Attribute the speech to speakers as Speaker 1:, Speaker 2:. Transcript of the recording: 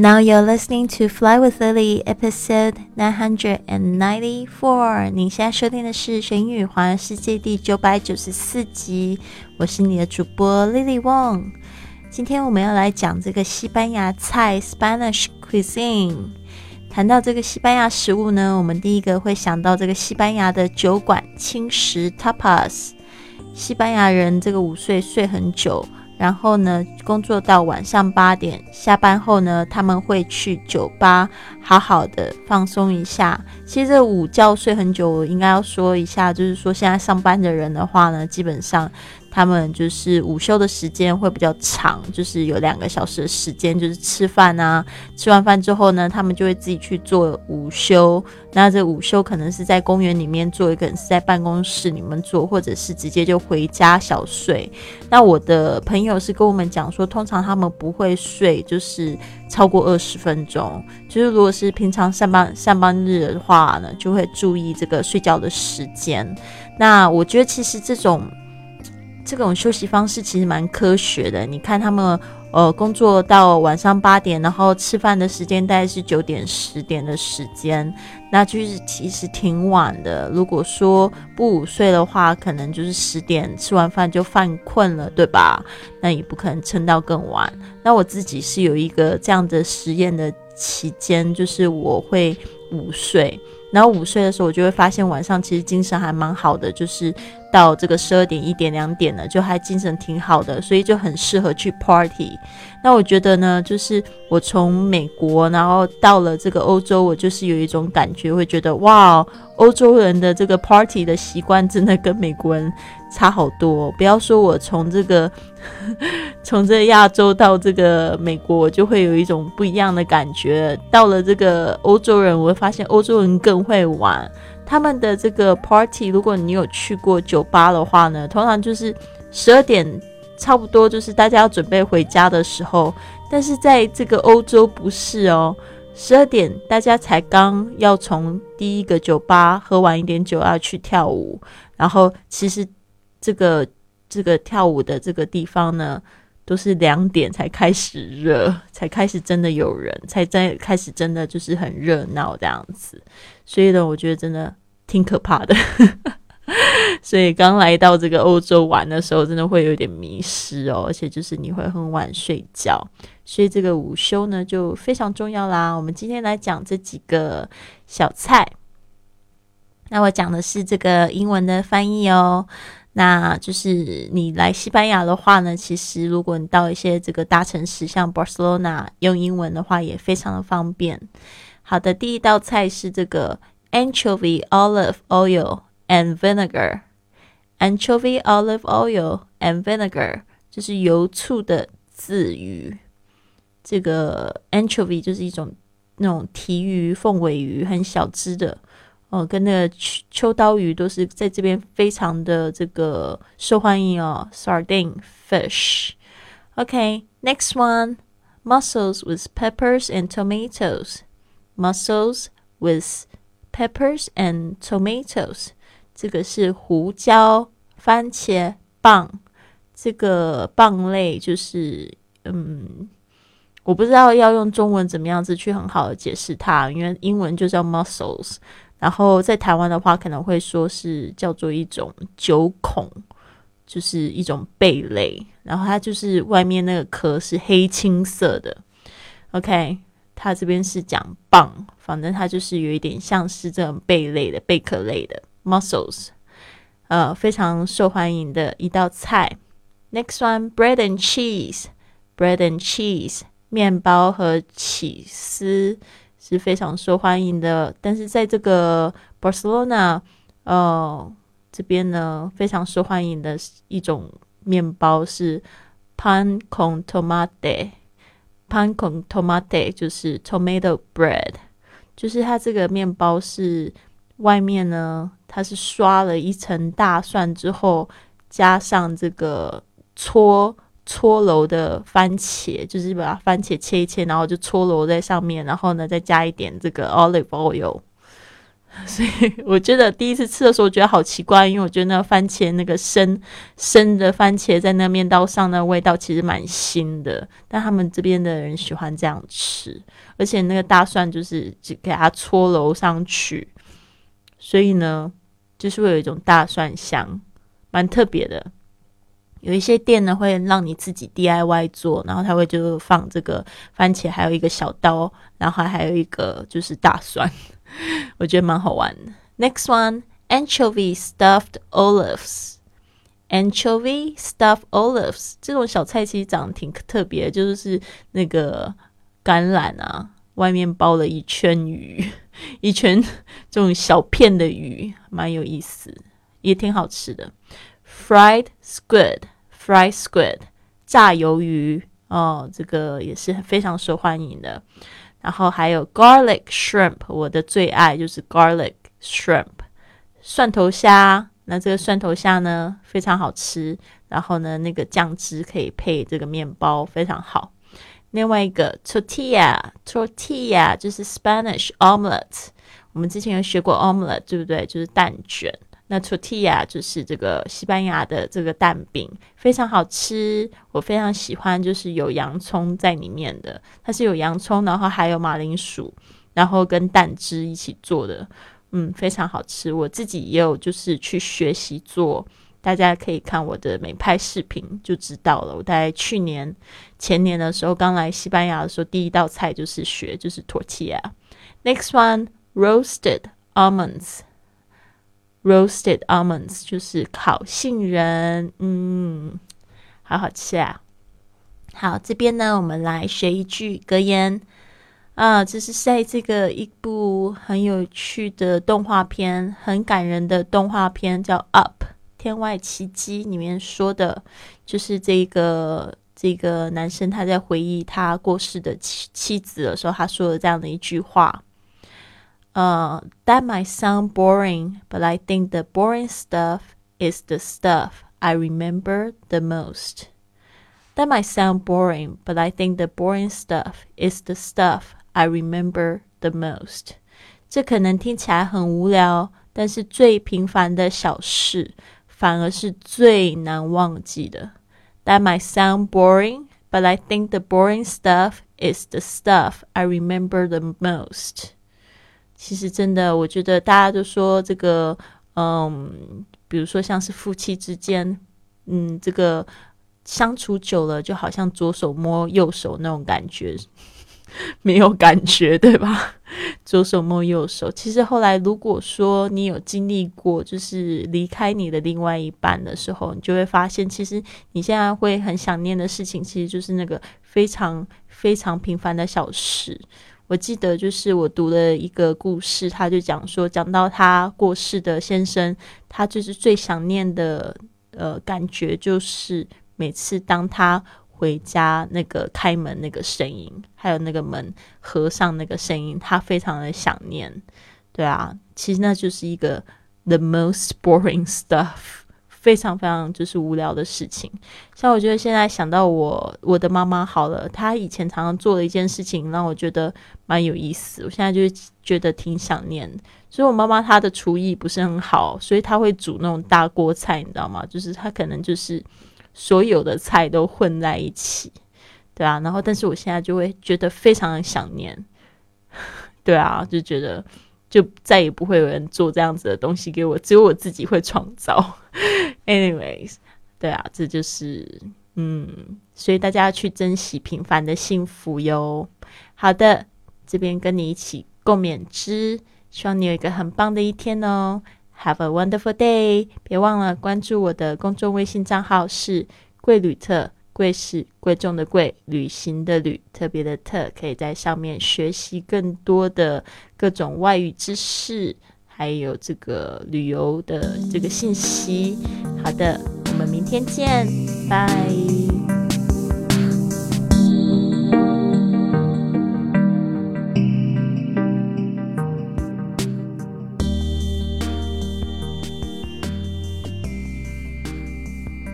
Speaker 1: Now you're listening to Fly with Lily, episode nine hundred and ninety-four. 你现在收听的是《学英语环游世界》第九百九十四集。我是你的主播 Lily Wong。今天我们要来讲这个西班牙菜 （Spanish cuisine）。谈到这个西班牙食物呢，我们第一个会想到这个西班牙的酒馆轻食 （tapas）。西班牙人这个午睡睡很久。然后呢，工作到晚上八点，下班后呢，他们会去酒吧好好的放松一下。其实午觉睡很久，我应该要说一下，就是说现在上班的人的话呢，基本上。他们就是午休的时间会比较长，就是有两个小时的时间，就是吃饭啊。吃完饭之后呢，他们就会自己去做午休。那这午休可能是在公园里面做，可能是在办公室里面做，或者是直接就回家小睡。那我的朋友是跟我们讲说，通常他们不会睡，就是超过二十分钟。就是如果是平常上班上班日的话呢，就会注意这个睡觉的时间。那我觉得其实这种。这种休息方式其实蛮科学的。你看他们，呃，工作到晚上八点，然后吃饭的时间大概是九点、十点的时间，那就是其实挺晚的。如果说不午睡的话，可能就是十点吃完饭就犯困了，对吧？那也不可能撑到更晚。那我自己是有一个这样的实验的期间，就是我会午睡。然后午睡的时候，我就会发现晚上其实精神还蛮好的，就是到这个十二点、一点、两点了，就还精神挺好的，所以就很适合去 party。那我觉得呢，就是我从美国然后到了这个欧洲，我就是有一种感觉，会觉得哇，欧洲人的这个 party 的习惯真的跟美国人。差好多，不要说我从这个 从这亚洲到这个美国，我就会有一种不一样的感觉。到了这个欧洲人，我会发现欧洲人更会玩。他们的这个 party，如果你有去过酒吧的话呢，通常就是十二点差不多，就是大家要准备回家的时候。但是在这个欧洲不是哦，十二点大家才刚要从第一个酒吧喝完一点酒要去跳舞，然后其实。这个这个跳舞的这个地方呢，都是两点才开始热，才开始真的有人，才在开始真的就是很热闹这样子。所以呢，我觉得真的挺可怕的。所以刚来到这个欧洲玩的时候，真的会有点迷失哦，而且就是你会很晚睡觉，所以这个午休呢就非常重要啦。我们今天来讲这几个小菜，那我讲的是这个英文的翻译哦。那就是你来西班牙的话呢，其实如果你到一些这个大城市，像 Barcelona，用英文的话也非常的方便。好的，第一道菜是这个 anchovy olive oil and vinegar。anchovy olive oil and vinegar 就是油醋的渍鱼。这个 anchovy 就是一种那种提鱼、凤尾鱼，很小只的。哦，跟那个秋刀鱼都是在这边非常的这个受欢迎哦，sardine fish，OK，next one, mussels with peppers and tomatoes. Mussels with peppers and tomatoes. 这个是胡椒番茄棒，这个棒类就是嗯，我不知道要用中文怎么样子去很好的解释它，因为英文就叫 mussels。然后在台湾的话，可能会说是叫做一种九孔，就是一种贝类。然后它就是外面那个壳是黑青色的。OK，它这边是讲蚌，反正它就是有一点像是这种贝类的贝壳类的 mussels，呃，非常受欢迎的一道菜。Next one，bread and cheese，bread and cheese，面包和起司。是非常受欢迎的，但是在这个 Barcelona，呃，这边呢，非常受欢迎的一种面包是 pan con tomate，pan con tomate 就是 tomato bread，就是它这个面包是外面呢，它是刷了一层大蒜之后，加上这个搓。搓揉的番茄，就是把番茄切一切，然后就搓揉在上面，然后呢，再加一点这个 olive oil，所以我觉得第一次吃的时候，我觉得好奇怪，因为我觉得那个番茄那个生生的番茄在那面刀上，那味道其实蛮腥的。但他们这边的人喜欢这样吃，而且那个大蒜就是只给它搓揉上去，所以呢，就是会有一种大蒜香，蛮特别的。有一些店呢会让你自己 DIY 做，然后他会就放这个番茄，还有一个小刀，然后还有一个就是大蒜。我觉得蛮好玩的。Next one, anchovy stuffed olives. Anchovy stuffed olives 这种小菜其实长得挺特别，就是那个橄榄啊，外面包了一圈鱼，一圈这种小片的鱼，蛮有意思，也挺好吃的。Fried squid, fried squid，炸鱿鱼哦，这个也是非常受欢迎的。然后还有 garlic shrimp，我的最爱就是 garlic shrimp，蒜头虾。那这个蒜头虾呢，非常好吃。然后呢，那个酱汁可以配这个面包，非常好。另外一个 tortilla，tortilla 就是 Spanish omelette。我们之前有学过 omelette，对不对？就是蛋卷。那 tortilla 就是这个西班牙的这个蛋饼，非常好吃，我非常喜欢，就是有洋葱在里面的，它是有洋葱，然后还有马铃薯，然后跟蛋汁一起做的，嗯，非常好吃。我自己也有就是去学习做，大家可以看我的美拍视频就知道了。我在去年前年的时候刚来西班牙的时候，第一道菜就是学就是 tortilla。Next one roasted almonds。Roasted almonds 就是烤杏仁，嗯，好好吃啊！好，这边呢，我们来学一句格言啊，这是在这个一部很有趣的动画片，很感人的动画片，叫《Up 天外奇迹》里面说的，就是这个这个男生他在回忆他过世的妻妻子的时候，他说了这样的一句话。Uh, that might sound boring, but I think the boring stuff is the stuff I remember the most. That might sound boring, but I think the boring stuff is the stuff I remember the most. 这可能听起来很无聊，但是最平凡的小事反而是最难忘记的。That might sound boring, but I think the boring stuff is the stuff I remember the most. 其实真的，我觉得大家都说这个，嗯，比如说像是夫妻之间，嗯，这个相处久了，就好像左手摸右手那种感觉，没有感觉，对吧？左手摸右手。其实后来，如果说你有经历过，就是离开你的另外一半的时候，你就会发现，其实你现在会很想念的事情，其实就是那个非常非常平凡的小事。我记得就是我读了一个故事，他就讲说，讲到他过世的先生，他就是最想念的呃感觉，就是每次当他回家那个开门那个声音，还有那个门合上那个声音，他非常的想念。对啊，其实那就是一个 the most boring stuff。非常非常就是无聊的事情，像我觉得现在想到我我的妈妈好了，她以前常常做的一件事情让我觉得蛮有意思，我现在就觉得挺想念。所以我妈妈她的厨艺不是很好，所以她会煮那种大锅菜，你知道吗？就是她可能就是所有的菜都混在一起，对啊。然后但是我现在就会觉得非常的想念，对啊，就觉得。就再也不会有人做这样子的东西给我，只有我自己会创造。Anyways，对啊，这就是嗯，所以大家要去珍惜平凡的幸福哟。好的，这边跟你一起共勉之，希望你有一个很棒的一天哦。Have a wonderful day！别忘了关注我的公众微信账号是贵旅特。贵是贵重的贵，旅行的旅，特别的特，可以在上面学习更多的各种外语知识，还有这个旅游的这个信息。好的，我们明天见，拜。